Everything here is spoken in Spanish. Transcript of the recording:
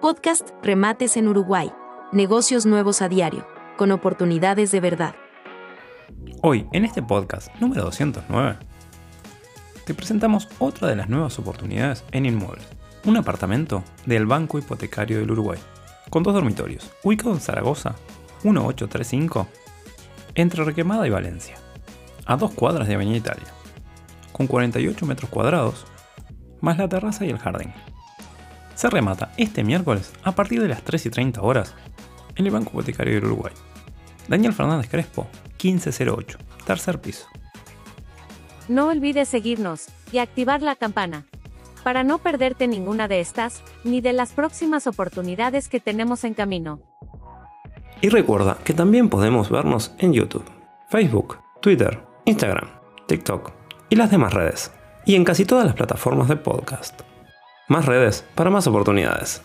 Podcast Remates en Uruguay. Negocios nuevos a diario, con oportunidades de verdad. Hoy, en este podcast número 209, te presentamos otra de las nuevas oportunidades en inmuebles. Un apartamento del Banco Hipotecario del Uruguay, con dos dormitorios, ubicado en Zaragoza, 1835, entre Requemada y Valencia, a dos cuadras de Avenida Italia, con 48 metros cuadrados, más la terraza y el jardín. Se remata este miércoles a partir de las 3 y 30 horas en el Banco Hipotecario del Uruguay. Daniel Fernández Crespo, 1508, tercer piso. No olvides seguirnos y activar la campana para no perderte ninguna de estas ni de las próximas oportunidades que tenemos en camino. Y recuerda que también podemos vernos en YouTube, Facebook, Twitter, Instagram, TikTok y las demás redes. Y en casi todas las plataformas de podcast. Más redes para más oportunidades.